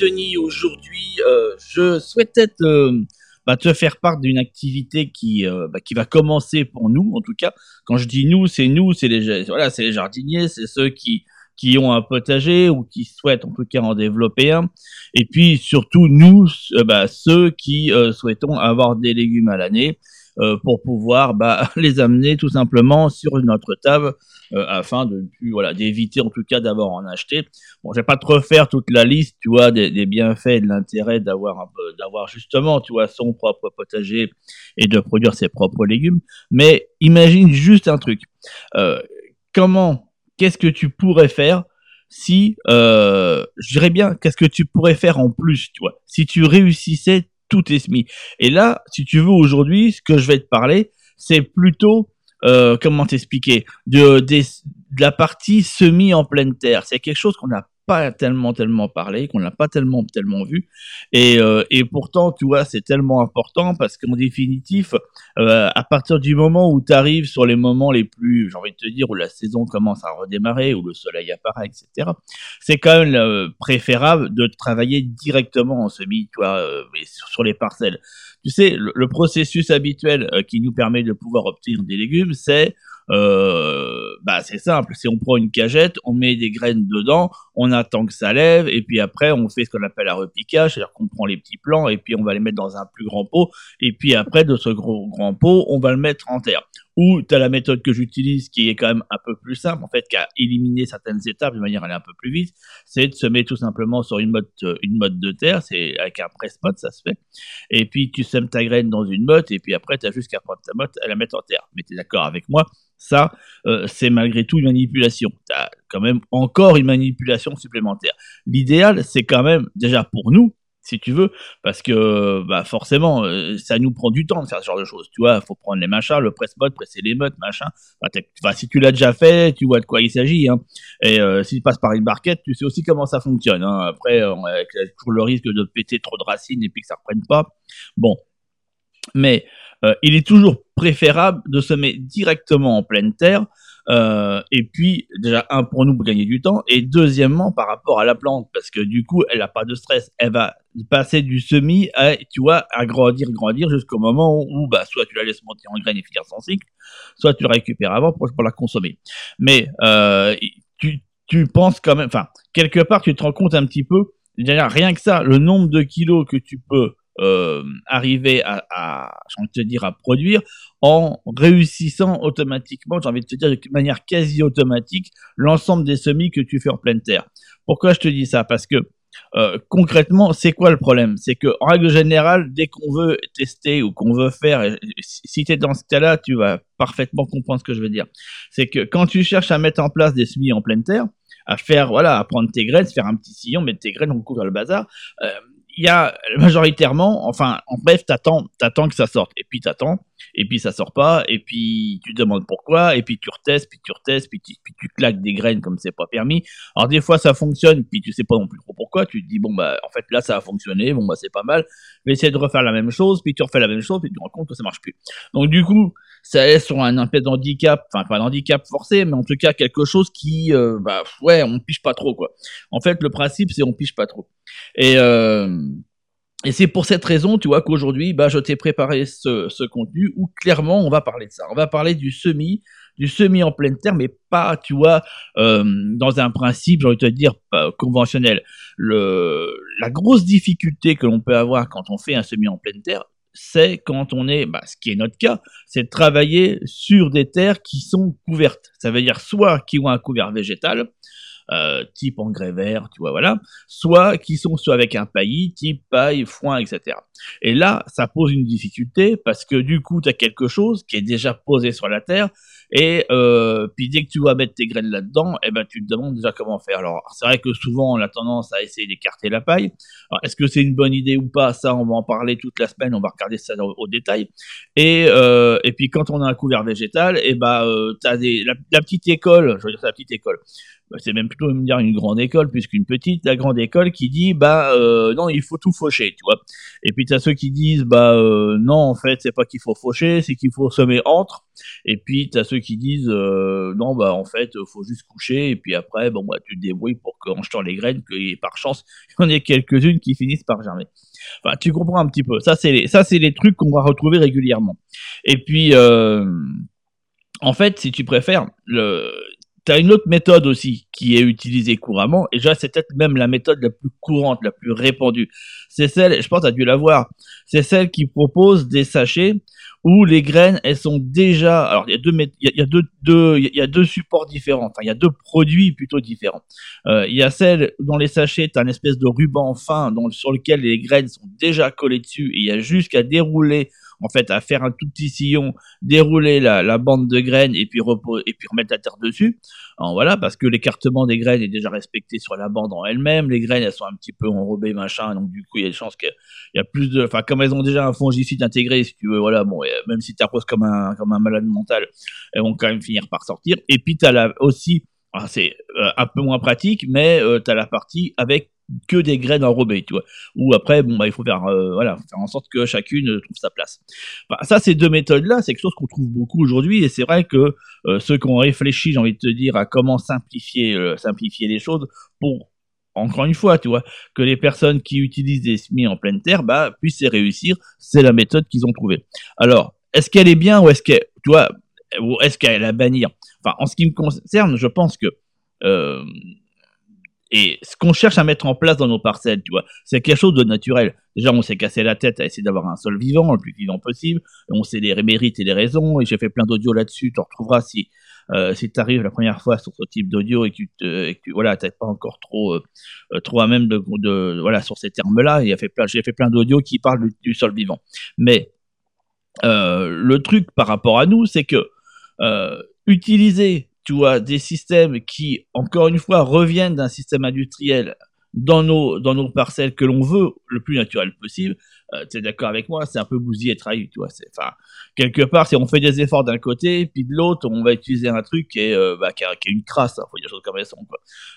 Denis. Aujourd'hui, euh, je souhaitais te, bah, te faire part d'une activité qui, euh, bah, qui va commencer pour nous, en tout cas. Quand je dis nous, c'est nous, c'est les, jardiniers, c'est ceux qui, qui ont un potager ou qui souhaitent en tout cas en développer un. Et puis surtout nous, euh, bah, ceux qui souhaitons avoir des légumes à l'année. Euh, pour pouvoir les amener tout simplement sur notre table euh, afin de voilà d'éviter en tout cas d'avoir en acheter. Bon, je vais pas te refaire toute la liste, tu vois, des, des bienfaits et de l'intérêt d'avoir d'avoir justement, tu vois, son propre potager et de produire ses propres légumes. Mais imagine juste un truc. Euh, comment, qu'est-ce que tu pourrais faire si, euh, je dirais bien, qu'est-ce que tu pourrais faire en plus, tu vois, si tu réussissais tout est semi. Et là, si tu veux, aujourd'hui, ce que je vais te parler, c'est plutôt, euh, comment t'expliquer, de, de, la partie semi en pleine terre. C'est quelque chose qu'on n'a pas tellement tellement parlé, qu'on n'a pas tellement tellement vu, et, euh, et pourtant, tu vois, c'est tellement important parce qu'en définitif, euh, à partir du moment où tu arrives sur les moments les plus, j'ai envie de te dire, où la saison commence à redémarrer, où le soleil apparaît, etc., c'est quand même euh, préférable de travailler directement en semi, tu vois, euh, sur, les parcelles. Tu sais, le, processus habituel qui nous permet de pouvoir obtenir des légumes, c'est euh, bah c'est simple. Si on prend une cagette, on met des graines dedans, on attend que ça lève, et puis après on fait ce qu'on appelle un repiquage, c'est-à-dire qu'on prend les petits plants et puis on va les mettre dans un plus grand pot, et puis après de ce gros grand pot, on va le mettre en terre. Ou tu as la méthode que j'utilise qui est quand même un peu plus simple, en fait, qui a éliminé certaines étapes de manière à aller un peu plus vite, c'est de se mettre tout simplement sur une mode, une mode de terre, c'est avec un presse-pot, ça se fait. Et puis tu sèmes ta graine dans une motte, et puis après tu as juste qu'à prendre ta motte et la mettre en terre. Mais tu es d'accord avec moi ça, euh, c'est malgré tout une manipulation. Tu as quand même encore une manipulation supplémentaire. L'idéal, c'est quand même, déjà pour nous, si tu veux, parce que bah forcément, euh, ça nous prend du temps de faire ce genre de choses. Tu vois, faut prendre les machins, le presse-mode, presser les mottes, machin. Enfin, si tu l'as déjà fait, tu vois de quoi il s'agit. Hein. Et euh, si tu passes par une barquette, tu sais aussi comment ça fonctionne. Hein. Après, on a toujours le risque de péter trop de racines et puis que ça reprenne pas. Bon, mais euh, il est toujours préférable de semer directement en pleine terre. Euh, et puis, déjà, un, pour nous, pour gagner du temps. Et deuxièmement, par rapport à la plante, parce que du coup, elle n'a pas de stress. Elle va passer du semis à, tu vois, à grandir, grandir jusqu'au moment où, bah, soit tu la laisses monter en graines et finir son cycle, soit tu la récupères avant pour, pour la consommer. Mais, euh, tu, tu penses quand même, enfin, quelque part, tu te rends compte un petit peu, rien que ça, le nombre de kilos que tu peux euh, arriver à, à j'ai envie de te dire, à produire en réussissant automatiquement, j'ai envie de te dire de manière quasi automatique, l'ensemble des semis que tu fais en pleine terre. Pourquoi je te dis ça? Parce que euh, concrètement, c'est quoi le problème? C'est que en règle générale, dès qu'on veut tester ou qu'on veut faire, si tu es dans ce cas-là, tu vas parfaitement comprendre ce que je veux dire. C'est que quand tu cherches à mettre en place des semis en pleine terre, à faire, voilà, à prendre tes graines, faire un petit sillon, mettre tes graines, on couvre le bazar, euh, il y a majoritairement, enfin, en bref, t'attends, t'attends que ça sorte, et puis t'attends, et puis ça sort pas, et puis tu demandes pourquoi, et puis tu retestes, puis tu retestes, puis tu, puis tu claques des graines comme c'est pas permis. Alors des fois ça fonctionne, puis tu sais pas non plus trop pourquoi, tu te dis bon bah en fait là ça a fonctionné, bon bah c'est pas mal, mais essayer de refaire la même chose, puis tu refais la même chose, puis tu te rends compte que ça marche plus. Donc du coup, ça est sur un peu d'handicap, enfin pas un handicap forcé, mais en tout cas quelque chose qui, euh, bah ouais, on piche pas trop quoi. En fait, le principe c'est on piche pas trop. Et euh, et c'est pour cette raison, tu vois, qu'aujourd'hui, bah, je t'ai préparé ce, ce contenu où clairement on va parler de ça. On va parler du semi, du semi en pleine terre, mais pas, tu vois, euh, dans un principe, j'ai envie de te dire, conventionnel. Le, la grosse difficulté que l'on peut avoir quand on fait un semi en pleine terre, c'est quand on est, bah, ce qui est notre cas, c'est de travailler sur des terres qui sont couvertes. Ça veut dire soit qui ont un couvert végétal, euh, type engrais vert, tu vois, voilà, soit qui sont soit avec un paillis, type paille, foin, etc. Et là, ça pose une difficulté parce que du coup, tu as quelque chose qui est déjà posé sur la terre et euh, puis dès que tu vas mettre tes graines là-dedans, eh ben tu te demandes déjà comment faire. Alors c'est vrai que souvent on a tendance à essayer d'écarter la paille. Est-ce que c'est une bonne idée ou pas? Ça, on va en parler toute la semaine. On va regarder ça au, détail. Et euh, et puis quand on a un couvert végétal, eh ben euh, la, petite école, je veux dire la petite école bah, c'est même plutôt me dire une grande école plus qu'une petite, la grande école qui dit bah non il faut tout faucher, tu vois. Et puis t'as ceux qui disent bah euh, non en fait c'est pas qu'il faut faucher, c'est qu'il faut semer entre. Et puis t'as ceux qui disent euh, non bah en fait faut juste coucher et puis après bon bah tu te débrouilles pour qu'en jetant les graines que par chance il y en ait quelques-unes qui finissent par germer. Enfin tu comprends un petit peu. Ça c'est les ça c'est les trucs qu'on va retrouver régulièrement. Et puis en fait si tu préfères le T'as une autre méthode aussi qui est utilisée couramment, et déjà c'est peut-être même la méthode la plus courante, la plus répandue. C'est celle, je pense, as dû la voir, c'est celle qui propose des sachets où les graines, elles sont déjà. Alors il y a deux, il y a deux, il y a deux supports différents. Enfin, il y a deux produits plutôt différents. Euh, il y a celle dans les sachets, t'as une espèce de ruban fin sur lequel les graines sont déjà collées dessus, et il y a juste qu'à dérouler en fait à faire un tout petit sillon, dérouler la, la bande de graines et puis et puis remettre la terre dessus. Alors, voilà, parce que l'écartement des graines est déjà respecté sur la bande en elle-même. Les graines elles sont un petit peu enrobées machin, donc du coup il y a des chances qu'il y a plus de, enfin comme elles ont déjà un fongicide intégré, si tu veux, voilà, bon, même si tu arroses comme un comme un malade mental, elles vont quand même finir par sortir. Et puis tu as là aussi c'est euh, un peu moins pratique, mais euh, tu as la partie avec que des graines enrobées, tu vois. Ou après, bon, bah, il faut faire, euh, voilà, faire en sorte que chacune trouve sa place. ça, ces deux méthodes-là, c'est quelque chose qu'on trouve beaucoup aujourd'hui, et c'est vrai que euh, ceux qui ont réfléchi, j'ai envie de te dire, à comment simplifier, euh, simplifier les choses pour encore une fois, tu vois, que les personnes qui utilisent des semis en pleine terre, bah, puissent y réussir. C'est la méthode qu'ils ont trouvée. Alors, est-ce qu'elle est bien ou est-ce qu'elle, tu vois, ou est-ce qu'elle est à bannir? Enfin, en ce qui me concerne, je pense que euh, et ce qu'on cherche à mettre en place dans nos parcelles, tu vois, c'est quelque chose de naturel. Déjà, on s'est cassé la tête à essayer d'avoir un sol vivant, le plus vivant possible. On sait les mérites et les raisons. Et j'ai fait plein d'audio là-dessus. Tu retrouveras si euh, si tu arrives la première fois sur ce type d'audio et que tu, te, et que tu voilà, pas encore trop euh, euh, trop à même de, de voilà sur ces termes-là. Plein, j'ai fait plein d'audio qui parlent du, du, sol vivant. Mais euh, le truc par rapport à nous, c'est que euh, utiliser tu vois, des systèmes qui, encore une fois, reviennent d'un système industriel dans nos, dans nos parcelles que l'on veut le plus naturel possible, euh, tu es d'accord avec moi, c'est un peu bousillé et trahi, tu vois. Enfin, quelque part, si on fait des efforts d'un côté, puis de l'autre, on va utiliser un truc qui est, euh, bah, qui, est une crasse, il hein, faut dire des choses comme elles.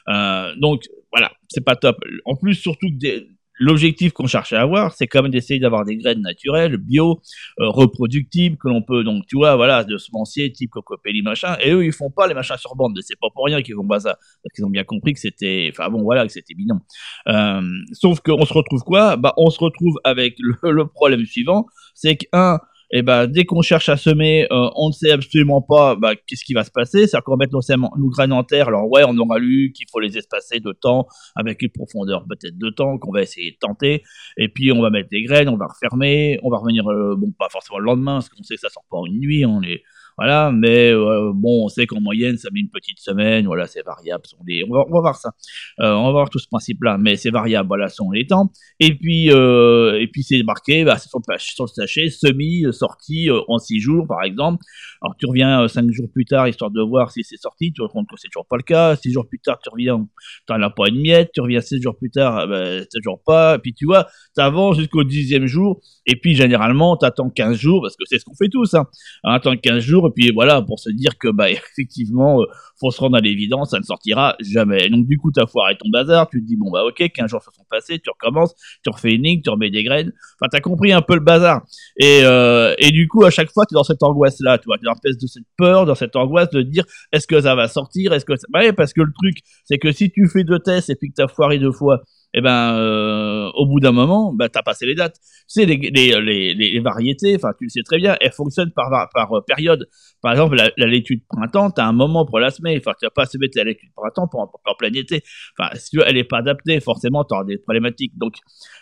Euh, donc, voilà, c'est pas top. En plus, surtout que des, l'objectif qu'on cherchait à avoir, c'est quand même d'essayer d'avoir des graines naturelles, bio, euh, reproductibles, que l'on peut donc, tu vois, voilà, de semenciers type cocopelli machin. Et eux, ils font pas les machins sur bande. C'est pas pour rien qu'ils font pas ça, parce qu'ils ont bien compris que c'était, enfin bon, voilà, que c'était bidon. Euh, sauf qu'on se retrouve quoi? Bah, on se retrouve avec le, le problème suivant, c'est qu'un et ben dès qu'on cherche à semer, euh, on ne sait absolument pas bah, qu'est-ce qui va se passer. C'est-à-dire qu'on va mettre nos, nos graines en terre. Alors ouais, on aura lu qu'il faut les espacer de temps avec une profondeur peut-être de temps qu'on va essayer de tenter. Et puis on va mettre des graines, on va refermer, on va revenir euh, bon pas forcément le lendemain parce qu'on sait que ça sort pas en une nuit. On les voilà, mais euh, bon, on sait qu'en moyenne, ça met une petite semaine, voilà, c'est variable. On, va, voir ça. Euh, on va voir tout ce principe-là, mais c'est variable, voilà, sont les temps. Et puis, euh, et puis c'est marqué, bah, sur, le, sur le sachet, semi, sorti en six jours, par exemple. Alors tu reviens cinq jours plus tard, histoire de voir si c'est sorti, tu te rends compte que c'est toujours pas le cas. Six jours plus tard, tu reviens, t'en as pas une miette. Tu reviens six jours plus tard, bah, toujours pas. Et puis tu vois, t'avances jusqu'au dixième jour, et puis généralement, t'attends 15 jours, parce que c'est ce qu'on fait tous, hein. Attends 15 jours, et puis voilà, pour se dire que, bah, effectivement, euh, faut se rendre à l'évidence, ça ne sortira jamais. Donc, du coup, t'as foiré ton bazar, tu te dis, bon, bah, ok, 15 jours se sont passés, tu recommences, tu refais une ligne, tu remets des graines. Enfin, t'as compris un peu le bazar. Et, euh, et du coup, à chaque fois, t'es dans cette angoisse-là, tu vois, dans espèce de cette peur, dans cette angoisse de dire, est-ce que ça va sortir, est-ce que ça... Ouais, parce que le truc, c'est que si tu fais deux tests et puis que t'as foiré deux fois, eh ben euh, au bout d'un moment, bah t'as passé les dates. Tu sais les, les, les, les variétés, enfin tu le sais très bien, elles fonctionnent par par euh, période. Par exemple, la, la laitue de printemps, t'as un moment pour la semer. Enfin, tu vas pas semer la laitue de printemps pour, pour, plein été. Enfin, si tu elle est pas adaptée, forcément, auras des problématiques. Donc,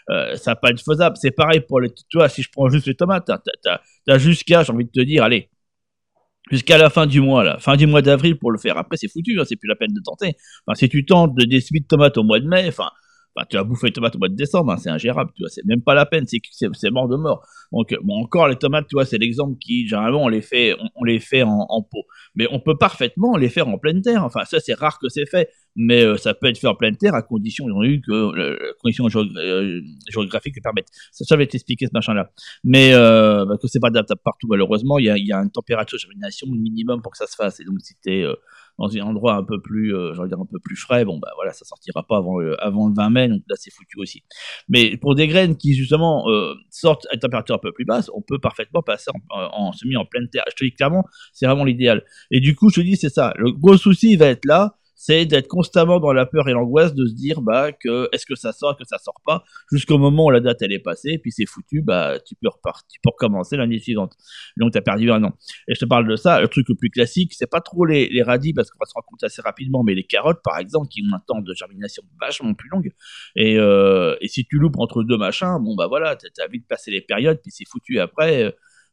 euh, ça pas être faisable. C'est pareil pour les, tu si je prends juste les tomates, t'as, t'as, t'as jusqu'à, j'ai envie de te dire, allez, jusqu'à la fin du mois, là, fin du mois d'avril pour le faire. Après, c'est foutu, hein, c'est plus la peine de tenter. Enfin, si tu tentes de, des semis de tomates au mois de mai, enfin, bah, tu vas bouffer les tomates au mois de décembre, hein, c'est ingérable, tu vois, c'est même pas la peine, c'est mort de mort. Donc bon, encore les tomates, tu vois, c'est l'exemple qui généralement on les fait, on, les fait en, pot, mais on peut parfaitement les faire en pleine terre. Enfin, ça c'est rare que c'est fait, mais euh, ça peut être fait en pleine terre à condition, ils ont eu que euh, conditions euh, géographiques le permettent. Ça, va t'expliquer ce machin-là, mais euh, bah, que c'est pas adaptable partout malheureusement. Il y a, y a une température de germination minimum pour que ça se fasse, et donc si t'es dans un endroit un peu plus, euh, dire un peu plus frais, bon bah voilà, ça sortira pas avant le, avant le 20 mai, donc là c'est foutu aussi. Mais pour des graines qui justement euh, sortent à température un peu plus basse, on peut parfaitement passer en, en semi en pleine terre. Je te dis clairement, c'est vraiment l'idéal. Et du coup, je te dis c'est ça. Le gros souci va être là, c'est d'être constamment dans la peur et l'angoisse de se dire bah que est-ce que ça sort, que ça sort pas, jusqu'au moment où la date elle est passée, puis c'est foutu, bah tu peux repartir, tu peux recommencer l'année suivante. Donc tu as perdu un an. Et je te parle de ça, le truc le plus classique, c'est pas trop les, les radis parce qu'on va se rendre compte assez rapidement, mais les carottes par exemple qui ont un temps de germination vachement plus long. Et, euh, et si tu loupes entre deux machins, bon bah voilà, t'as vite passé les périodes, puis c'est foutu après. Euh,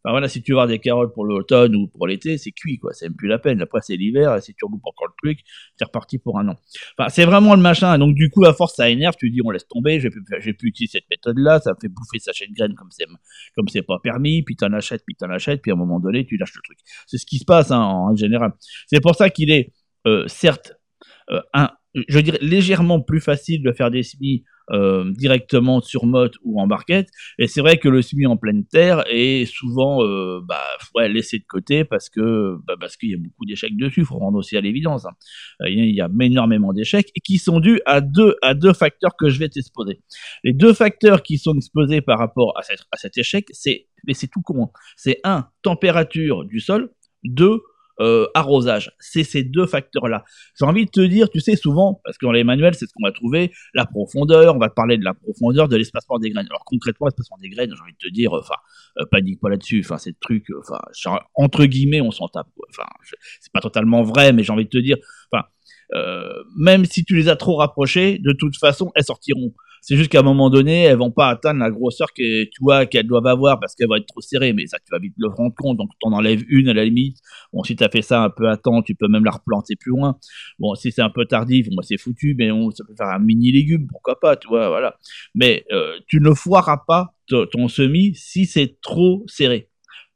Enfin voilà, si tu veux des carottes pour l'automne ou pour l'été, c'est cuit, quoi. C'est même plus la peine. Après, c'est l'hiver, et si tu reloupes encore le truc, c'est reparti pour un an. Enfin, c'est vraiment le machin. Donc, du coup, à force, ça énerve. Tu dis, on laisse tomber, j'ai plus, j'ai plus utiliser cette méthode-là. Ça fait bouffer sa chaîne graine comme c'est, comme c'est pas permis. Puis t'en achètes, puis t'en achètes, puis à un moment donné, tu lâches le truc. C'est ce qui se passe, hein, en général. C'est pour ça qu'il est, euh, certes, euh, un, je dirais légèrement plus facile de faire des semis euh, directement sur motte ou en barquette. Et c'est vrai que le semis en pleine terre est souvent euh, bah, ouais, laissé de côté parce que bah, parce qu'il y a beaucoup d'échecs dessus. Faut rendre aussi à l'évidence. Hein. Euh, il y a énormément d'échecs qui sont dus à deux à deux facteurs que je vais t'exposer. Les deux facteurs qui sont exposés par rapport à, cette, à cet échec, c'est mais c'est tout comment C'est un température du sol, deux euh, arrosage. C'est ces deux facteurs-là. J'ai envie de te dire, tu sais, souvent, parce que dans les manuels, c'est ce qu'on va trouver, la profondeur, on va parler de la profondeur, de l'espacement des graines. Alors concrètement, l'espacement des graines, j'ai envie de te dire, enfin, euh, panique pas là-dessus, enfin, c'est le truc, enfin, entre guillemets, on s'en tape. Enfin, c'est pas totalement vrai, mais j'ai envie de te dire, enfin, euh, même si tu les as trop rapprochées, de toute façon, elles sortiront. C'est juste qu'à un moment donné, elles vont pas atteindre la grosseur que tu vois qu'elles doivent avoir parce qu'elles vont être trop serrées. Mais ça, tu vas vite le rendre compte. Donc, tu en enlèves une à la limite. Bon, si tu as fait ça un peu à temps, tu peux même la replanter plus loin. Bon, si c'est un peu tardif, moi, c'est foutu, mais on, ça peut faire un mini légume, pourquoi pas, tu vois, voilà. Mais euh, tu ne foireras pas ton semis si c'est trop serré.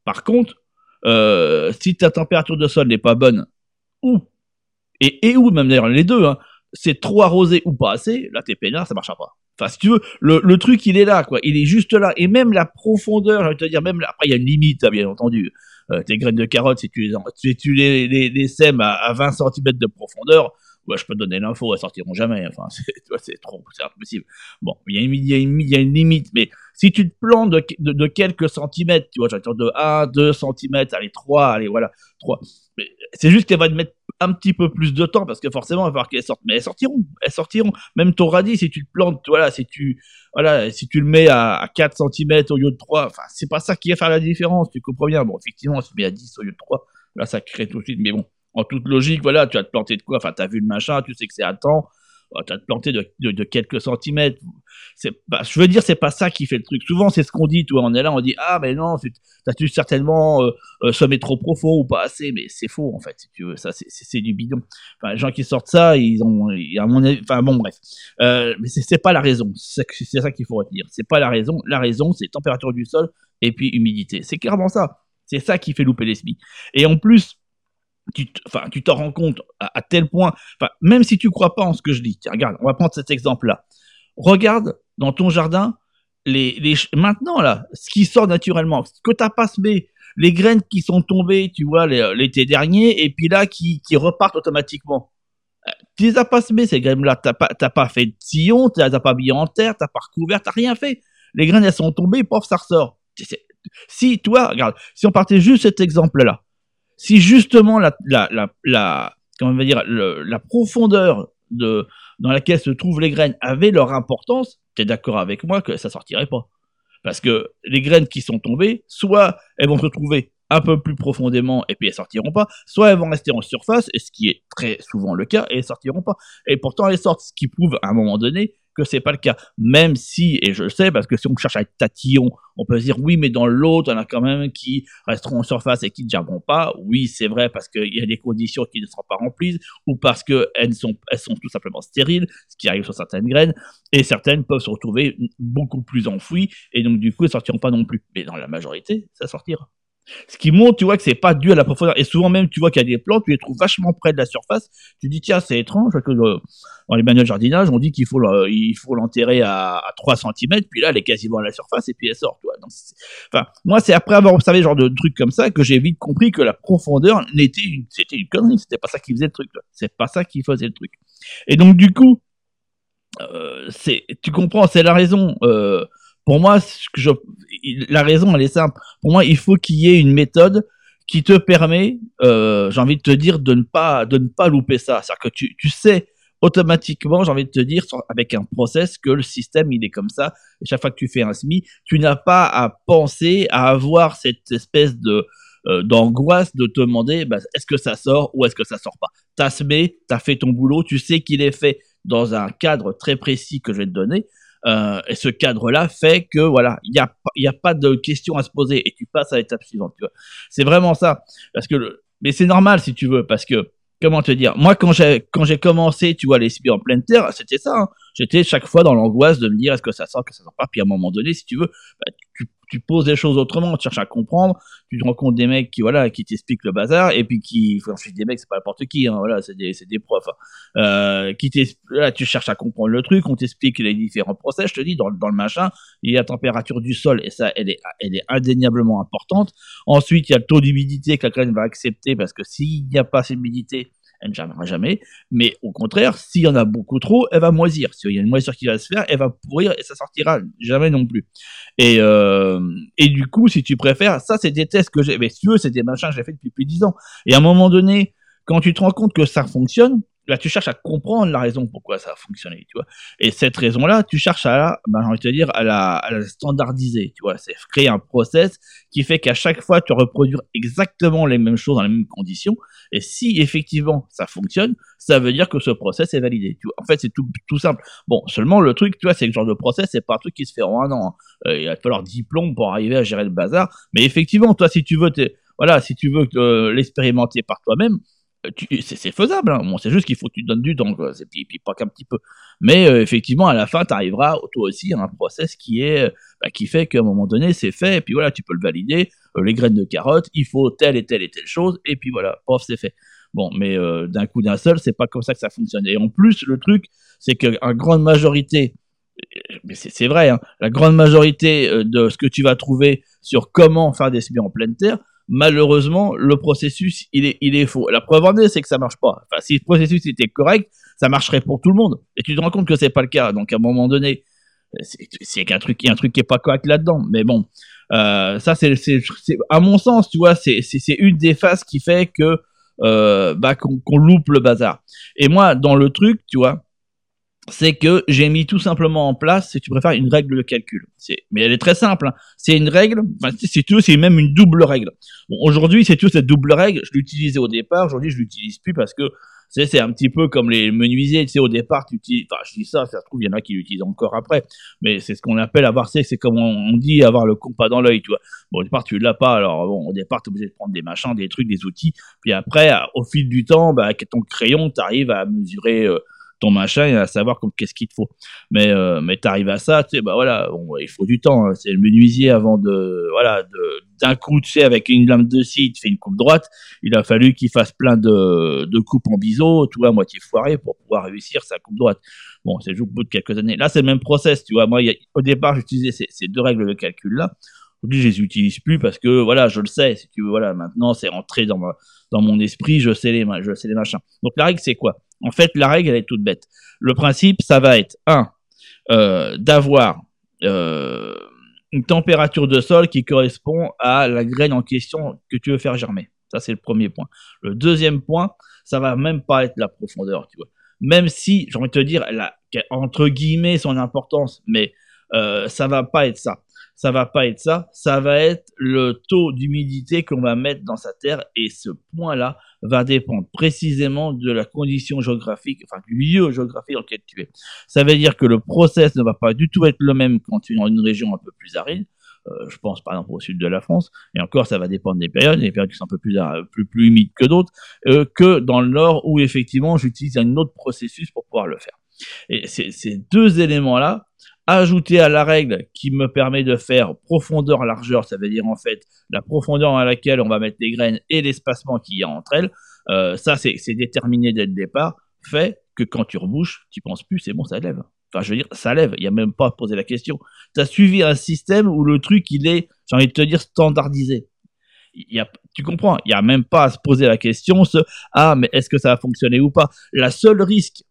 Par contre, euh, si ta température de sol n'est pas bonne, ou, et, et ou même d'ailleurs les deux, hein, c'est trop arrosé ou pas assez, là t'es peinard, ça marchera pas. Enfin, si tu veux, le, truc, il est là, quoi. Il est juste là. Et même la profondeur, je vais te dire, même après, il y a une limite, hein, bien entendu. Euh, tes graines de carottes, si tu les, tu les, sèmes à, à 20 cm de profondeur, ouais, je peux te donner l'info, elles sortiront jamais. Enfin, c'est trop, c'est impossible. Bon, il y, a une, y a une, limite, mais si tu te plantes de quelques centimètres, tu vois, j'attends de 1, 2 centimètres, allez, 3, allez, voilà, 3. C'est juste qu'elle va te mettre un petit peu plus de temps parce que forcément il va falloir qu'elles sortent. Mais elles sortiront elles sortiront. Même ton radis si tu te plantes voilà si tu voilà si tu le mets à, 4 cm au lieu de 3 enfin c'est pas ça qui va faire la différence tu comprends bien. Bon effectivement si tu mets à 10 au lieu de 3 là ça crée tout de suite. Mais bon en toute logique voilà tu vas te planter de quoi? Enfin t'as vu le machin tu sais que c'est à temps oh, te planter de, quelques centimètres. C'est je veux dire c'est pas ça qui fait le truc. Souvent c'est ce qu'on dit toi on est là on dit ah mais non t'as tu certainement euh, euh, trop profond ou pas assez mais c'est faux en fait si tu veux. Ça c'est du bidon. Les gens qui sortent ça ils ont à mon enfin bon bref. Euh, mais c'est pas la raison. C'est ça qu'il faut retenir. C'est pas la raison. La raison c'est température du sol et puis humidité. C'est clairement ça. C'est ça qui fait louper les semis et en plus tu enfin tu t'en rends compte à, tel point enfin même si tu crois pas en ce que je dis tiens regarde on va prendre cet exemple là regarde dans ton jardin les, les maintenant là, ce qui sort naturellement, ce que t'as pas semé, les graines qui sont tombées, tu vois, l'été dernier, et puis là qui, qui repartent automatiquement. Euh, tu les as pas semées ces graines-là, t'as pas t'as pas fait de sillon, tu les as pas mis en terre, t'as pas recouvert, t'as rien fait. Les graines elles sont tombées, pof, ça ressort. Si toi, regarde, si on partait juste cet exemple-là, si justement la la profondeur de dans laquelle se trouvent les graines avait leur importance, tu es d'accord avec moi que ça sortirait pas. Parce que les graines qui sont tombées, soit elles vont se trouver un peu plus profondément et puis elles sortiront pas, soit elles vont rester en surface, et ce qui est très souvent le cas, et elles sortiront pas. Et pourtant elles sortent, ce qui prouve à un moment donné que c'est pas le cas. Même si, et je le sais, parce que si on cherche à être tatillon, on peut se dire oui, mais dans l'autre, on a quand même qui resteront en surface et qui ne germeront pas. Oui, c'est vrai, parce qu'il y a des conditions qui ne seront pas remplies, ou parce qu'elles sont, elles sont tout simplement stériles, ce qui arrive sur certaines graines, et certaines peuvent se retrouver beaucoup plus enfouies, et donc du coup, elles sortiront pas non plus. Mais dans la majorité, ça sortira. Ce qui montre, tu vois, que c'est pas dû à la profondeur. Et souvent même, tu vois qu'il y a des plantes, tu les trouves vachement près de la surface. Tu dis, tiens, c'est étrange, que euh, dans les manuels de jardinage, on dit qu'il faut l'enterrer à, à 3 cm, puis là, elle est quasiment à la surface, et puis elle sort, tu enfin, moi, c'est après avoir observé ce genre de trucs comme ça que j'ai vite compris que la profondeur n'était une, c'était une connerie. C'était pas ça qui faisait le truc, C'est pas ça qui faisait le truc. Et donc, du coup, euh, c'est, tu comprends, c'est la raison, euh, pour moi, je, la raison, elle est simple. Pour moi, il faut qu'il y ait une méthode qui te permet, euh, j'ai envie de te dire, de ne pas, de ne pas louper ça. C'est-à-dire que tu, tu sais automatiquement, j'ai envie de te dire, avec un process, que le système, il est comme ça. Et chaque fois que tu fais un SMI, tu n'as pas à penser à avoir cette espèce de, euh, d'angoisse de te demander bah, est-ce que ça sort ou est-ce que ça sort pas? T'as semé, t'as fait ton boulot, tu sais qu'il est fait dans un cadre très précis que je vais te donner. Euh, et ce cadre-là fait que voilà, il n'y a, y a pas de questions à se poser et tu passes à l'étape suivante. Tu vois, c'est vraiment ça. Parce que, mais c'est normal si tu veux, parce que comment te dire Moi, quand j'ai quand j'ai commencé, tu vois, les SPI en pleine terre, c'était ça. Hein. J'étais chaque fois dans l'angoisse de me dire est-ce que ça sort, que ça sort pas? Puis à un moment donné, si tu veux, bah, tu, tu poses les choses autrement, tu cherches à comprendre, tu te rencontres des mecs qui voilà qui t'expliquent le bazar et puis qui enfin je des mecs c'est pas n'importe qui hein, voilà c'est des c'est des profs hein. euh, qui là tu cherches à comprendre le truc on t'explique les différents procès je te dis dans, dans le machin il y a la température du sol et ça elle est elle est indéniablement importante ensuite il y a le taux d'humidité que la graine va accepter parce que s'il n'y a pas assez d'humidité elle ne germera jamais. Mais au contraire, s'il y en a beaucoup trop, elle va moisir. S'il y a une moisissure qui va se faire, elle va pourrir et ça sortira jamais non plus. Et, euh, et du coup, si tu préfères, ça, c'est des tests que j'ai. Mais si tu veux, c'est des machins que j'ai fait depuis plus de 10 ans. Et à un moment donné, quand tu te rends compte que ça fonctionne, là tu cherches à comprendre la raison pourquoi ça a fonctionné, tu vois. Et cette raison-là, tu cherches à ben, j'ai envie de te dire, à la, à la standardiser, tu vois. C'est créer un process qui fait qu'à chaque fois, tu reproduire exactement les mêmes choses dans les mêmes conditions. Et si effectivement ça fonctionne, ça veut dire que ce process est validé. Tu vois. En fait, c'est tout, tout simple. Bon, seulement le truc, tu vois, c'est que ce genre de process, c'est pas un truc qui se fait en un an. Hein. Euh, il va te falloir diplôme pour arriver à gérer le bazar. Mais effectivement, toi, si tu veux, voilà, si tu veux euh, l'expérimenter par toi-même, c'est faisable. Hein. C'est juste qu'il faut que tu donnes du temps, et puis, pas qu'un petit peu. Mais euh, effectivement, à la fin, tu arriveras toi aussi à un process qui est bah, qui fait qu'à un moment donné, c'est fait, et puis voilà, tu peux le valider. Euh, les graines de carotte, il faut telle et telle et telle chose, et puis voilà, pof, c'est fait. Bon, mais euh, d'un coup d'un seul, c'est pas comme ça que ça fonctionne. Et en plus, le truc, c'est que une grande majorité, mais c'est vrai, hein, la grande majorité de ce que tu vas trouver sur comment faire des semis en pleine terre, malheureusement, le processus, il est, il est faux. La preuve en est, c'est que ça marche pas. Enfin, si le processus était correct, ça marcherait pour tout le monde. Et tu te rends compte que c'est pas le cas. Donc, à un moment donné, c'est qu'un truc, il y a un truc qui est pas correct là-dedans. Mais bon, euh, ça, c'est, à mon sens, tu vois, c'est, une des phases qui fait que, euh, bah, qu'on loupe le bazar. Et moi, dans le truc, tu vois, c'est que j'ai mis tout simplement en place, si tu préfères, une règle de calcul. mais elle est très simple. Hein. C'est une règle, enfin, si tu veux, c'est même une double règle. Bon, aujourd'hui, c'est tout cette double règle. Je l'utilisais au départ. Aujourd'hui, je l'utilise plus parce que c'est un petit peu comme les menuisiers. Tu sais, au départ, tu utilises. Enfin, je dis ça, ça se trouve, il y en a qui l'utilisent encore après. Mais c'est ce qu'on appelle avoir, c'est comme on dit, avoir le compas dans l'œil, tu vois. Bon, au départ, tu l'as pas. Alors, bon, au départ, tu es obligé de prendre des machins, des trucs, des outils. Puis après, au fil du temps, bah, avec ton crayon, tu arrives à mesurer. Euh, ton machin et à savoir qu'est-ce qu'il te faut. Mais euh, mais t'arrives à ça, tu sais, bah voilà, il faut du temps. Hein. C'est le menuisier avant de voilà d'un coup, tu sais, avec une lame de scie, il te fait une coupe droite. Il a fallu qu'il fasse plein de de coupes en biseau, tu vois, à moitié foiré pour pouvoir réussir sa coupe droite. Bon, c'est juste au bout de quelques années. Là, c'est le même process, tu vois. Moi, au départ, j'utilisais ces, ces deux règles de calcul là. Je les utilise plus parce que voilà, je le sais. Si tu veux, voilà, maintenant, c'est rentré dans ma dans mon esprit. Je sais les je sais les machins. Donc la règle, c'est quoi? En fait, la règle, elle est toute bête. Le principe, ça va être, un, euh, d'avoir euh, une température de sol qui correspond à la graine en question que tu veux faire germer. Ça, c'est le premier point. Le deuxième point, ça va même pas être la profondeur, tu vois. Même si, j'ai envie de te dire, elle a, entre guillemets, son importance, mais euh, ça va pas être ça ça va pas être ça, ça va être le taux d'humidité qu'on va mettre dans sa terre et ce point-là va dépendre précisément de la condition géographique, enfin du lieu géographique dans lequel tu es. Ça veut dire que le process ne va pas du tout être le même quand tu es dans une région un peu plus aride. Euh, je pense par exemple au sud de la France, et encore ça va dépendre des périodes, des périodes qui sont un peu plus, euh, plus, plus humides que d'autres, euh, que dans le nord où effectivement j'utilise un autre processus pour pouvoir le faire. Et ces deux éléments-là, ajouté à la règle qui me permet de faire profondeur-largeur, ça veut dire en fait la profondeur à laquelle on va mettre les graines et l'espacement qu'il y a entre elles, euh, ça c'est déterminé dès le départ, fait que quand tu rebouches, tu penses plus, c'est bon, ça lève. Enfin, je veux dire, ça lève, il n'y a même pas à poser la question. Tu as suivi un système où le truc, il est, j'ai envie de te dire, standardisé. Tu comprends, il n'y a même pas à se poser la question, ce, ah, mais est-ce que ça va fonctionner ou pas? La seule risque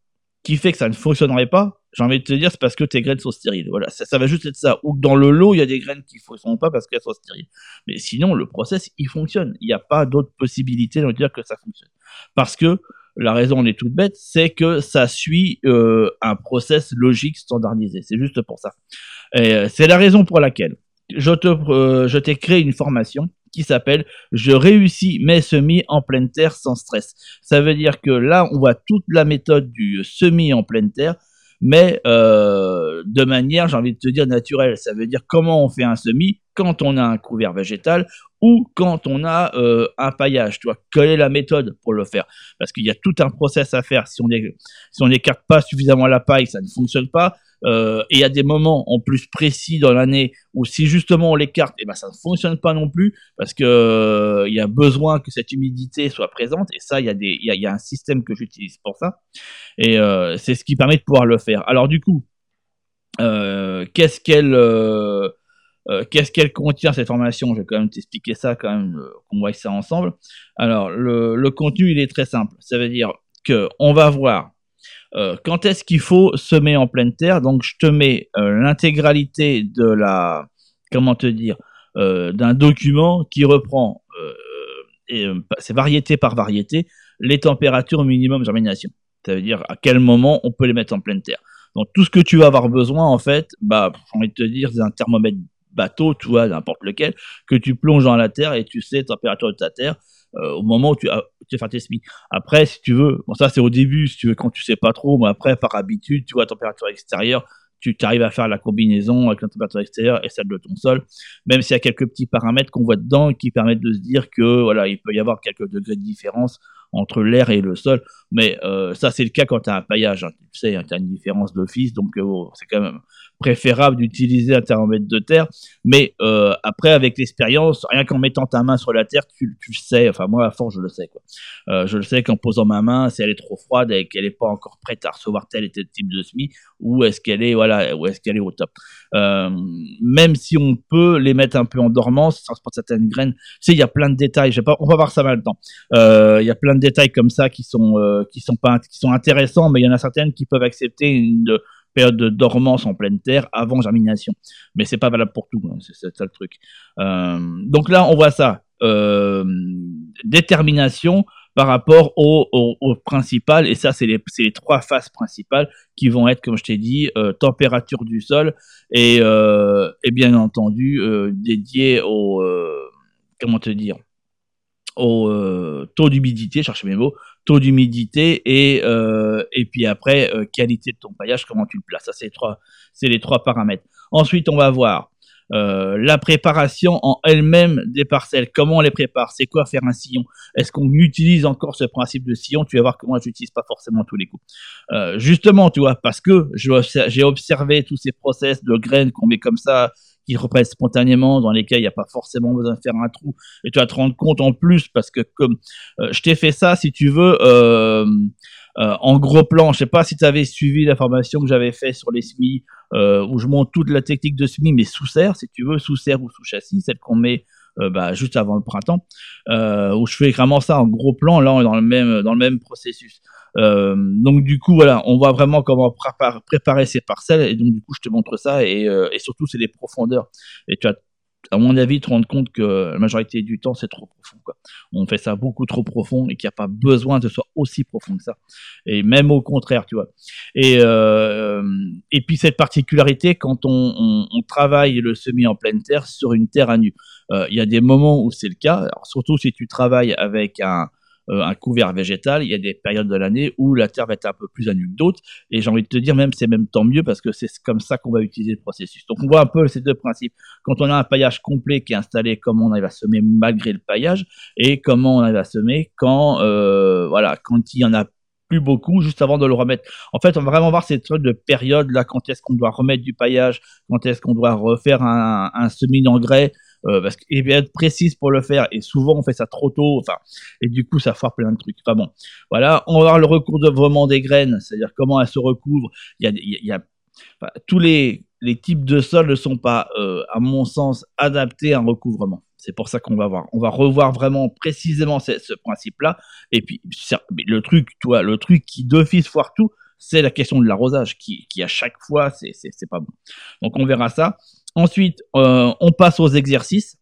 qui fait que ça ne fonctionnerait pas, j'ai envie de te dire, c'est parce que tes graines sont stériles. Voilà, ça, va juste être ça. Ou que dans le lot, il y a des graines qui ne fonctionnent pas parce qu'elles sont stériles. Mais sinon, le process, il fonctionne. Il n'y a pas d'autre possibilité de dire que ça fonctionne. Parce que la raison, on est toute bête, c'est que ça suit euh, un process logique standardisé. C'est juste pour ça. Et euh, c'est la raison pour laquelle je te, euh, je t'ai créé une formation qui s'appelle Je réussis mes semis en pleine terre sans stress. Ça veut dire que là, on voit toute la méthode du semis en pleine terre, mais euh, de manière, j'ai envie de te dire, naturelle. Ça veut dire comment on fait un semis quand on a un couvert végétal ou quand on a euh, un paillage. Tu vois, quelle est la méthode pour le faire? Parce qu'il y a tout un process à faire. Si on si on n'écarte pas suffisamment la paille, ça ne fonctionne pas. Euh, et y a des moments en plus précis dans l'année où si justement on l'écarte, et eh ben ça ne fonctionne pas non plus parce que euh, il y a besoin que cette humidité soit présente. Et ça, il y a des, il y a, un système que j'utilise pour ça. Et euh, c'est ce qui permet de pouvoir le faire. Alors du coup, qu'est-ce qu'elle qu'est-ce qu'elle contient cette formation? Je vais quand même t'expliquer ça, quand même qu'on voit ça ensemble. Alors le, le, contenu il est très simple. Ça veut dire que on va voir euh, quand est-ce qu'il faut semer en pleine terre? Donc je te mets euh, l'intégralité de la, comment te dire, euh, d'un document qui reprend, et c'est variété par variété, les températures minimum germination. Ça veut dire à quel moment on peut les mettre en pleine terre. Donc tout ce que tu vas avoir besoin en fait, bah j'ai envie de te dire, c'est un thermomètre bateau, tu vois, n'importe lequel, que tu plonges dans la terre et tu sais température de ta terre. Euh, au moment où tu, as, tu vas faire tes semis. Après, si tu veux, bon ça c'est au début, si tu veux, quand tu sais pas trop, mais après, par habitude, tu vois, température extérieure, tu arrives à faire la combinaison avec la température extérieure et celle de ton sol, même s'il y a quelques petits paramètres qu'on voit dedans qui permettent de se dire que voilà, il peut y avoir quelques degrés de différence entre l'air et le sol, mais euh, ça c'est le cas quand tu as un paillage, hein. tu sais, hein, tu as une différence d'office, donc euh, c'est quand même préférable d'utiliser un thermomètre de terre, mais euh, après avec l'expérience, rien qu'en mettant ta main sur la terre, tu, sais, enfin moi à force je le sais quoi, euh, je le sais qu'en posant ma main, si elle est trop froide et qu'elle n'est pas encore prête à recevoir tel et tel type de semis, ou est-ce qu'elle est voilà, est-ce est au top, euh, même si on peut les mettre un peu en dormance, transporter certaines graines, tu sais il y a plein de détails, on va voir ça maintenant, il y a plein de détails comme ça qui sont qui sont pas qui sont intéressants, mais il y en a certaines qui peuvent accepter une période de dormance en pleine terre avant germination. Mais c'est pas valable pour tout, hein, c'est ça le truc. Euh, donc là, on voit ça. Euh, détermination par rapport au, au, principal, et ça, c'est les, les, trois phases principales qui vont être, comme je t'ai dit, température du sol et, et bien entendu dédié au, comment te dire, au euh, taux d'humidité, cherchez mes mots, taux d'humidité et euh, et puis après euh, qualité de ton paillage, comment tu le places. Ça c'est les trois, c'est les trois paramètres. Ensuite, on va voir la préparation en elle-même des parcelles. Comment on les prépare? C'est quoi faire un sillon? Est-ce qu'on utilise encore ce principe de sillon? Tu vas voir que moi, je n'utilise pas forcément tous les coups. justement, tu vois, parce que j'ai observé tous ces process de graines qu'on met comme ça, qui reprennent spontanément, dans lesquels il n'y a pas forcément besoin de faire un trou. Et tu vas te rendre compte en plus, parce que comme euh, je t'ai fait ça, si tu veux, euh, euh, en gros plan, je sais pas si tu avais suivi la formation que j'avais fait sur les SMI, où je montre toute la technique de SMI, mais sous serre, si tu veux, sous serre ou sous châssis, celle qu'on met bah, juste avant le printemps, où je fais vraiment ça en gros plan, là dans le même, dans le même processus. Euh, donc du coup voilà, on voit vraiment comment préparer ces parcelles et donc du coup je te montre ça et, euh, et surtout c'est les profondeurs et tu as à mon avis, te rendre compte que la majorité du temps, c'est trop profond. Quoi. On fait ça beaucoup trop profond et qu'il n'y a pas besoin de soit aussi profond que ça. Et même au contraire, tu vois. Et, euh, et puis cette particularité, quand on, on, on, travaille le semis en pleine terre sur une terre à nu, euh, il y a des moments où c'est le cas, alors, surtout si tu travailles avec un, un couvert végétal, il y a des périodes de l'année où la terre va être un peu plus nu que d'autres. Et j'ai envie de te dire, même c'est même tant mieux parce que c'est comme ça qu'on va utiliser le processus. Donc on voit un peu ces deux principes. Quand on a un paillage complet qui est installé, comment on arrive à semer malgré le paillage et comment on arrive à semer quand, euh, voilà, quand il y en a plus beaucoup juste avant de le remettre. En fait, on va vraiment voir ces trucs de période là, quand est-ce qu'on doit remettre du paillage, quand est-ce qu'on doit refaire un, un semis d'engrais, euh, parce qu'il bien être précise pour le faire et souvent on fait ça trop tôt, enfin et du coup ça foire plein de trucs. Enfin bon, voilà, on va voir le recouvrement des graines, c'est-à-dire comment elles se recouvrent. Il y a, y a enfin, tous les les types de sols ne sont pas, euh, à mon sens, adaptés à un recouvrement. C'est pour ça qu'on va voir. On va revoir vraiment précisément ce, ce principe-là. Et puis, le truc, toi, le truc qui d'office foire tout, c'est la question de l'arrosage, qui, qui à chaque fois, c'est pas bon. Donc, on verra ça. Ensuite, euh, on passe aux exercices.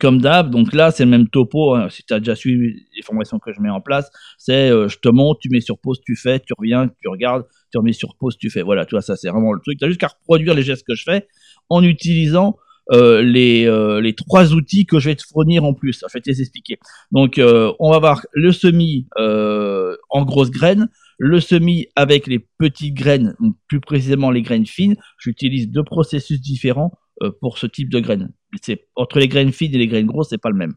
Comme d'hab, donc là, c'est le même topo. Hein, si tu as déjà suivi les formations que je mets en place, c'est euh, je te montre, tu mets sur pause, tu fais, tu reviens, tu regardes, tu remets sur pause, tu fais. Voilà, tu vois, ça, c'est vraiment le truc. Tu as juste qu'à reproduire les gestes que je fais en utilisant euh, les, trois outils que je vais te fournir en plus. Je vais te les expliquer. Donc, on va voir le semis en grosses graines, le semis avec les petites graines, plus précisément les graines fines. J'utilise deux processus différents pour ce type de graines. C'est entre les graines fines et les graines grosses, c'est pas le même.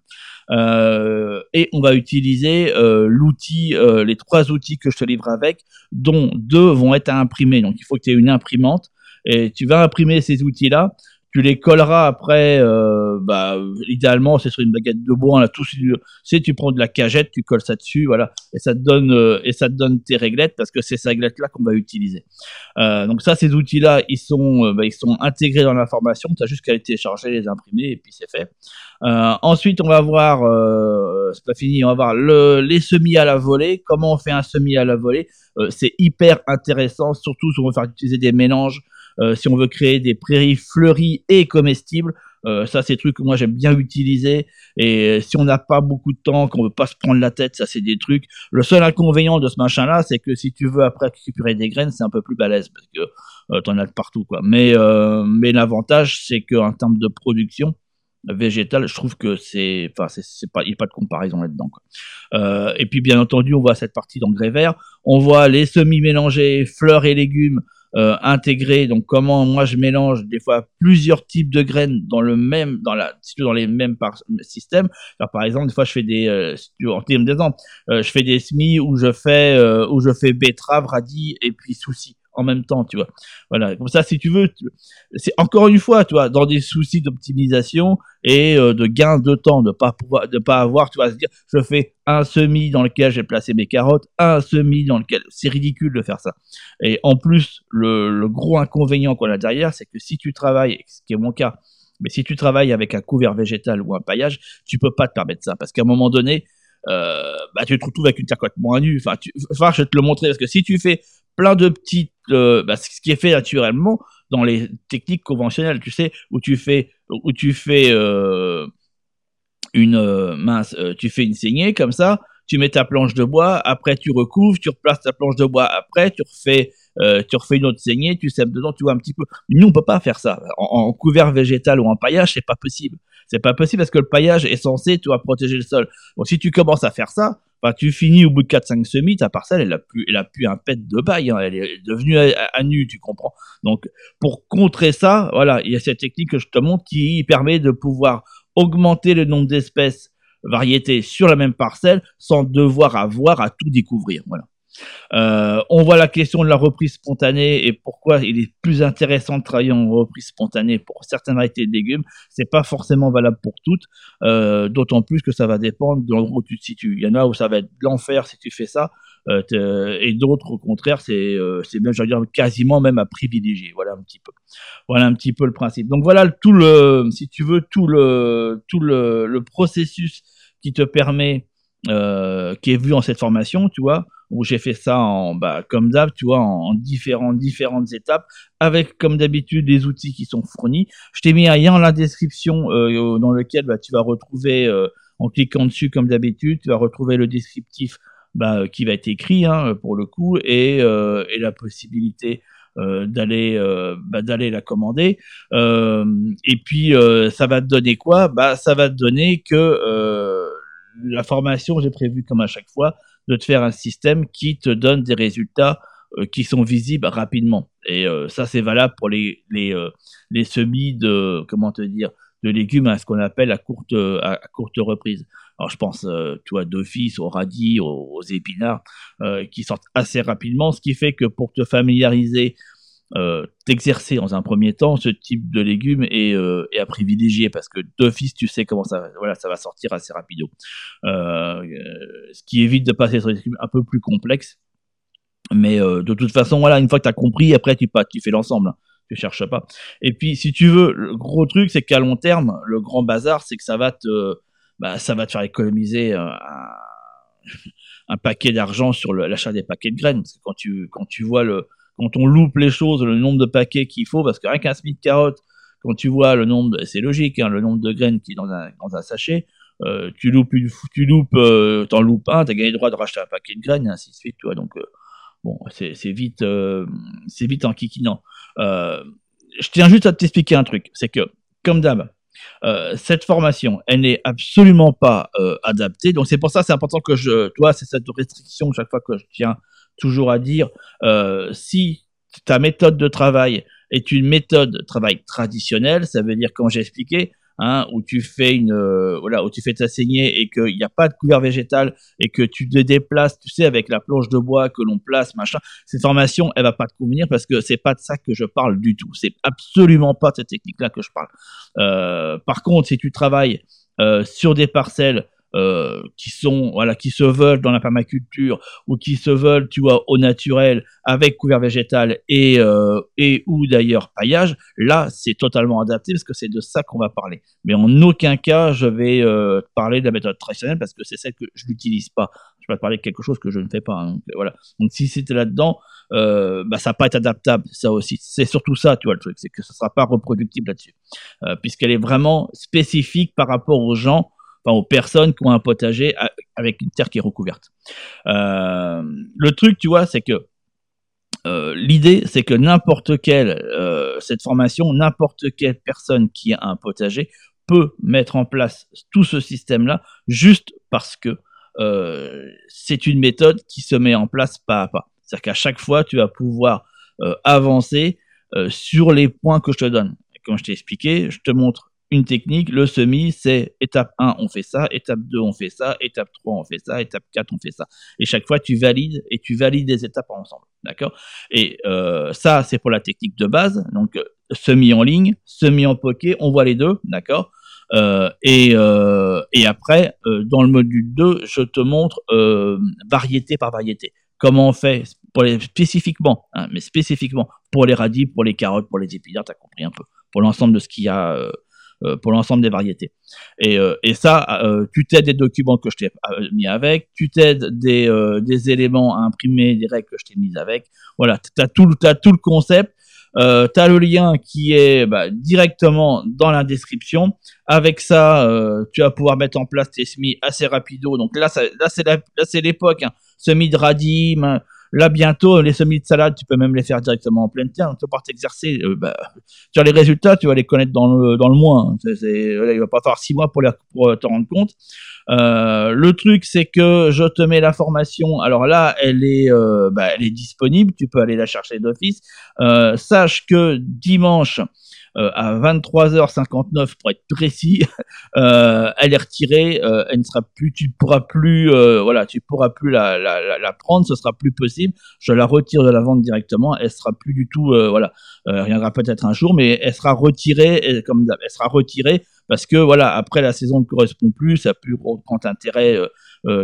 Euh, et on va utiliser euh, l'outil, euh, les trois outils que je te livre avec, dont deux vont être à imprimer. Donc il faut que tu aies une imprimante et tu vas imprimer ces outils-là tu les colleras après, euh, bah, idéalement, c'est sur une baguette de bois, là, tout, c'est, tu prends de la cagette, tu colles ça dessus, voilà, et ça te donne, euh, et ça te donne tes réglettes parce que c'est ces réglettes-là qu'on va utiliser. Euh, donc ça, ces outils-là, ils sont, euh, bah, ils sont intégrés dans l'information, tu as juste qu'à les télécharger, les imprimer, et puis c'est fait. Euh, ensuite, on va voir, c'est pas fini, on va voir le, les semis à la volée, comment on fait un semis à la volée, c'est hyper intéressant, surtout si on veut faire utiliser des mélanges, euh, si on veut créer des prairies fleuries et comestibles, euh, ça, c'est des trucs que moi j'aime bien utiliser. Et si on n'a pas beaucoup de temps, qu'on veut pas se prendre la tête, ça c'est des trucs. Le seul inconvénient de ce machin-là, c'est que si tu veux après récupérer des graines, c'est un peu plus balèze parce que euh, t'en as de partout, quoi. Mais euh, mais l'avantage, c'est qu'en termes de production végétale, je trouve que c'est, enfin, c'est pas, il n'y a pas de comparaison là-dedans. Euh, et puis bien entendu, on voit cette partie d'engrais vert, on voit les semis mélangés, fleurs et légumes euh, intégrés. Donc comment moi je mélange des fois plusieurs types de graines dans le même, dans la, dans les mêmes par systèmes. Alors, par exemple, des fois je fais des, euh, en termes d'exemple, euh, je fais des semis où je fais, euh, où je fais betterave, radis et puis soucis en même temps, tu vois. Voilà, comme ça, si tu veux, c'est encore une fois, tu vois, dans des soucis d'optimisation et euh, de gain de temps, de pas pouvoir, de pas avoir, tu vois, se dire, je fais un semis dans lequel j'ai placé mes carottes, un semis dans lequel, c'est ridicule de faire ça. Et en plus, le, le gros inconvénient qu'on a derrière, c'est que si tu travailles, ce qui est mon cas, mais si tu travailles avec un couvert végétal ou un paillage, tu peux pas te permettre ça, parce qu'à un moment donné, euh, bah, tu te retrouves avec une terre moins nue. Enfin, tu, enfin, je vais te le montrer parce que si tu fais plein de petites, euh, bah, ce qui est fait naturellement dans les techniques conventionnelles, tu sais, où tu fais, où tu fais euh, une euh, mince, euh, tu fais une saignée comme ça, tu mets ta planche de bois, après tu recouvres, tu replaces ta planche de bois, après tu refais, euh, tu refais une autre saignée, tu sèmes dedans, tu vois un petit peu. Nous on peut pas faire ça. En, en couvert végétal ou en paillage, c'est pas possible. C'est pas possible parce que le paillage est censé, tu vois, protéger le sol. Donc si tu commences à faire ça, bah, tu finis au bout de 4-5 semis, ta parcelle, elle a plus, elle a plus un pet de bail, hein, elle est devenue à, nu, tu comprends. Donc, pour contrer ça, voilà, il y a cette technique que je te montre qui permet de pouvoir augmenter le nombre d'espèces variétés sur la même parcelle sans devoir avoir à tout découvrir, voilà. Euh, on voit la question de la reprise spontanée et pourquoi il est plus intéressant de travailler en reprise spontanée pour certaines variétés de légumes. C'est pas forcément valable pour toutes, euh, d'autant plus que ça va dépendre de l'endroit où tu te situes. Il y en a où ça va être l'enfer si tu fais ça, euh, et d'autres au contraire c'est c'est bien, veux dire quasiment même à privilégier. Voilà un petit peu. Voilà un petit peu le principe. Donc voilà tout le, si tu veux tout le tout le, le processus qui te permet qui est vu en cette formation, tu vois, où j'ai fait ça en, bah, comme d'hab, tu vois, en, différentes, différentes étapes, avec comme d'habitude des outils qui sont fournis. Je t'ai mis un lien dans la description euh, dans lequel bah, tu vas retrouver, euh, en cliquant dessus comme d'habitude, tu vas retrouver le descriptif bah, qui va être écrit hein, pour le coup et, euh, et la possibilité euh, d'aller euh, bah, d'aller la commander euh, et puis ça va te donner quoi? Bah ça va te donner que la formation j'ai prévu comme à chaque fois de te faire un système qui te donne des résultats euh, qui sont visibles rapidement. Et euh, ça, c'est valable pour les, les, euh, les semis de, comment te dire, de légumes à ce qu'on appelle à courte, à, courte reprise. alors je pense, vois, d'office aux radis, aux, épinards, euh, qui sortent assez rapidement, ce qui fait que pour te familiariser, euh, dans un premier temps, ce type de légumes euh, est à privilégier parce que d'office, tu sais comment ça, voilà, ça va sortir assez rapido. Euh, ce qui évite de passer sur des légumes un peu plus complexes. Mais de toute façon, voilà, une fois que tu as compris, après tu, tu fais l'ensemble. Hein. tu cherches pas. Et puis, si tu veux, le gros truc, c'est qu'à long terme, le grand bazar, c'est que ça va te, bah, ça va te faire économiser un, un paquet d'argent sur l'achat des paquets de graines. Parce que quand tu, quand tu vois le, quand on loupe les choses, le nombre de paquets qu'il faut, parce que rien qu'un semis de quand tu vois le nombre, c'est logique, hein, le nombre de graines qui est dans un, dans un sachet, euh, tu loupes une, tu loupes, euh, t'en loupes un, t'as gagné le droit de racheter un paquet de graines, et ainsi de suite, tu vois. Donc, euh, bon, c'est vite, euh, c'est vite en kikinant. Euh, je tiens juste à t'expliquer un truc, c'est que, comme d'hab, euh, cette formation, elle n'est absolument pas euh, adaptée. Donc c'est pour ça, c'est important que je, toi, c'est cette restriction chaque fois que je tiens toujours à dire, euh, si ta méthode de travail est une méthode de travail traditionnelle, ça veut dire, comme j'ai expliqué, hein, où tu fais une, euh, voilà, où tu fais ta saignée et qu'il n'y a pas de couvert végétal et que tu te déplaces, tu sais, avec la planche de bois que l'on place, machin. Cette formation, elle va pas te convenir parce que c'est pas de ça que je parle du tout. C'est absolument pas de cette technique-là que je parle. Euh, par contre, si tu travailles euh, sur des parcelles euh, qui sont voilà qui se veulent dans la permaculture ou qui se veulent tu vois au naturel avec couvert végétal et euh, et ou d'ailleurs paillage là c'est totalement adapté parce que c'est de ça qu'on va parler. Mais en aucun cas je vais euh, parler de la méthode traditionnelle parce que c'est celle que je n'utilise pas. Je vais te parler de quelque chose que je ne fais pas hein. donc voilà. Donc si c'était là dedans euh, bah ça va pas être adaptable ça aussi. C'est surtout ça tu vois le truc c'est que ça sera pas reproductible là-dessus. Euh, puisqu'elle est vraiment spécifique par rapport aux gens aux personnes qui ont un potager avec une terre qui est recouverte. Euh, le truc, tu vois, c'est que euh, l'idée, c'est que n'importe quelle euh, cette formation, n'importe quelle personne qui a un potager peut mettre en place tout ce système-là, juste parce que c'est une méthode qui se met en place pas à pas. C'est-à-dire qu'à chaque fois, tu vas pouvoir avancer sur les points que je te donne. Comme je t'ai expliqué, je te montre technique, le semi, c'est étape 1, on fait ça, étape 2, on fait ça, étape 3, on fait ça, étape 4, on fait ça. Et chaque fois, tu valides et tu valides les étapes ensemble. D'accord? Et euh, ça, c'est pour la technique de base. Donc, semi en ligne, semi en poké, on voit les deux, d'accord? Euh, et, euh, et après, euh, dans le module 2, je te montre euh, variété par variété. Comment on fait pour les, spécifiquement, hein, mais spécifiquement pour les radis, pour les carottes, pour les épinards, tu as compris un peu, pour l'ensemble de ce qu'il y a euh, euh, pour l'ensemble des variétés. Et, euh, et ça, euh, tu t'aides des documents que je t'ai mis avec, tu t'aides des, des éléments à imprimer, des règles que je t'ai mis avec. Voilà, tu as tout, tout le concept. Euh, tu as le lien qui est bah, directement dans la description. Avec ça, euh, tu vas pouvoir mettre en place tes semis assez rapido. Donc là, ça, là c'est l'époque. Hein. Semis de radis, Là, bientôt, les semis de salade, tu peux même les faire directement en pleine terre. Tu vas t'exercer. Euh, bah, tu les résultats, tu vas les connaître dans le, dans le mois. Hein. il va pas falloir six mois pour, pour euh, te rendre compte. Euh, le truc, c'est que je te mets la formation. Alors là, elle est, euh, bah, elle est disponible. Tu peux aller la chercher d'office. Sache que dimanche, à 23h59 pour être précis, euh, elle est retirée, euh, elle ne sera plus, tu pourras plus, voilà, tu pourras plus la, la, la, prendre, ce sera plus possible. Je la retire de la vente directement, elle sera plus du tout, voilà, elle reviendra peut-être un jour, mais elle sera retirée, comme elle sera retirée parce que voilà, après la saison ne correspond plus, ça a plus grand intérêt euh,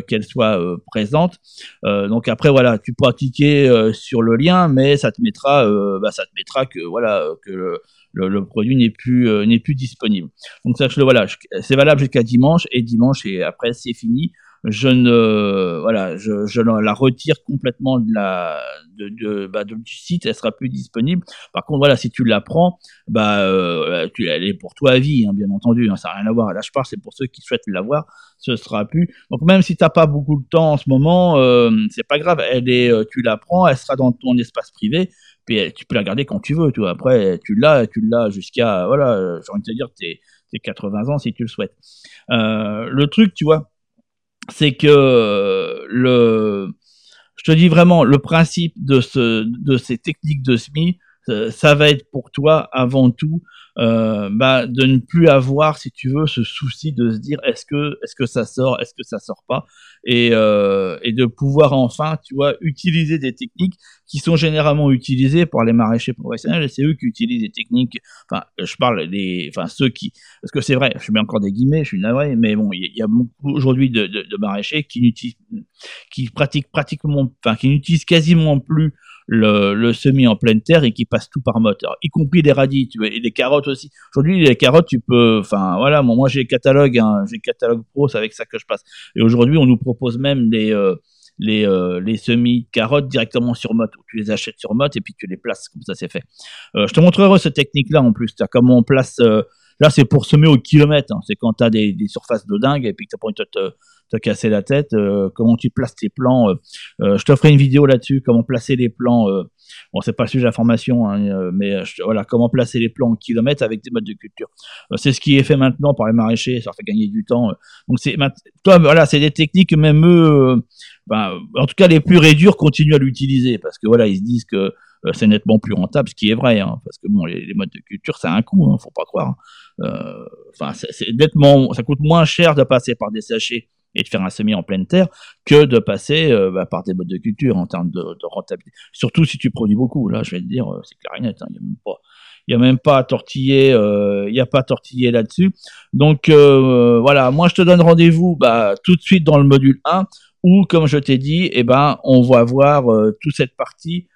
qu'elle soit euh, présente. Euh, donc après voilà, tu pourras cliquer sur le lien, mais ça te mettra, bah, ça te mettra que voilà que le, le, le produit n'est plus n'est plus disponible. Donc sache-le voilà, c'est valable jusqu'à dimanche et dimanche et après c'est fini je ne voilà je, je la retire complètement de la de, de, bah, du site elle sera plus disponible. Par contre voilà si tu la prends bah euh, tu elle est pour toi à vie hein, bien entendu hein, ça n'a rien à voir. Là je parle c'est pour ceux qui souhaitent l'avoir ce sera plus. Donc même si t'as pas beaucoup de temps en ce moment euh, c'est pas grave elle est euh, tu la prends elle sera dans ton espace privé puis tu peux la garder quand tu veux tu après tu l'as tu l'as jusqu'à voilà j'ai envie de te dire tes 80 ans si tu le souhaites. Euh, le truc tu vois c'est que le, je te dis vraiment, le principe de ce, de ces techniques de SMI, ça va être pour toi avant tout euh, bah, de ne plus avoir, si tu veux, ce souci de se dire est-ce que est-ce que ça sort, est-ce que ça sort pas, et, euh, et de pouvoir enfin, tu vois, utiliser des techniques qui sont généralement utilisées par les maraîchers professionnels. Et c'est eux qui utilisent des techniques. Enfin, je parle des, enfin ceux qui, parce que c'est vrai, je mets encore des guillemets, je suis navré, mais bon, il y, a beaucoup aujourd'hui de, de, de, maraîchers qui n'utilisent, qui pratiquent pratiquement, enfin, qui n'utilisent quasiment plus le, le semis en pleine terre et qui passe tout par moteur, y compris les radis, et les carottes aussi. Aujourd'hui, les carottes, tu peux, enfin voilà, moi, j'ai catalogue, hein, j'ai catalogue pro, c'est avec ça que je passe. Et aujourd'hui, on nous propose même les euh, les, euh, les semis carottes directement sur motte. Tu les achètes sur motte et puis tu les places, comme ça c'est fait. Euh, je te montrerai cette technique-là en plus. comment on place. Là, c'est pour semer au kilomètre. Hein. C'est quand tu as des, des, surfaces de dingue et puis que tu pas envie de te, casser la tête. Euh, comment tu places tes plants. je te ferai une vidéo là-dessus. Comment placer les plants Bon, c'est pas le sujet de la formation, hein, euh, mais euh, voilà, comment placer les plants en kilomètres avec des modes de culture. Euh, c'est ce qui est fait maintenant par les maraîchers, ça fait gagner du temps. Donc c'est, toi, voilà, c'est des techniques même eux, ben, en tout cas les plus réduits continuent à l'utiliser parce que voilà, ils se disent que c'est nettement plus rentable, ce qui est vrai, hein, parce que bon, les, modes de culture, ça a un coût, hein, faut pas croire. Enfin, c'est nettement, ça coûte moins cher de passer par des sachets et de faire un semis en pleine terre que de passer euh, bah, par des modes de culture en termes de, rentabilité. Surtout si tu produis beaucoup. Là, je vais te dire, euh, c'est clair et net. Hein, il n'y a même pas, il a même pas à tortiller, euh, il y a pas à tortiller là-dessus. Donc voilà, moi je te donne rendez-vous bah, tout de suite dans le module 1 où, comme je t'ai dit, eh ben on va voir toute cette partie.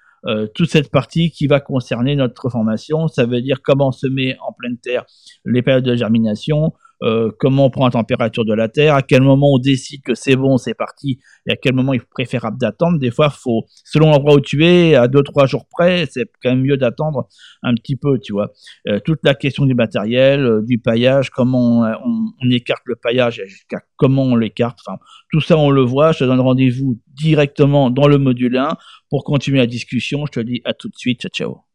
toute cette partie qui va concerner notre formation, ça veut dire comment semer en pleine terre les périodes de germination, euh, comment on prend la température de la Terre, à quel moment on décide que c'est bon, c'est parti, et à quel moment il est préférable d'attendre. Des fois, faut, selon l'endroit où tu es, à deux trois jours près, c'est quand même mieux d'attendre un petit peu, tu vois. Euh, toute la question du matériel, euh, du paillage, comment on, on, écarte le paillage, jusqu'à comment on l'écarte. Enfin, tout ça, on le voit. Je te donne rendez-vous directement dans le module 1 pour continuer la discussion. Je te dis à tout de suite. Ciao, ciao.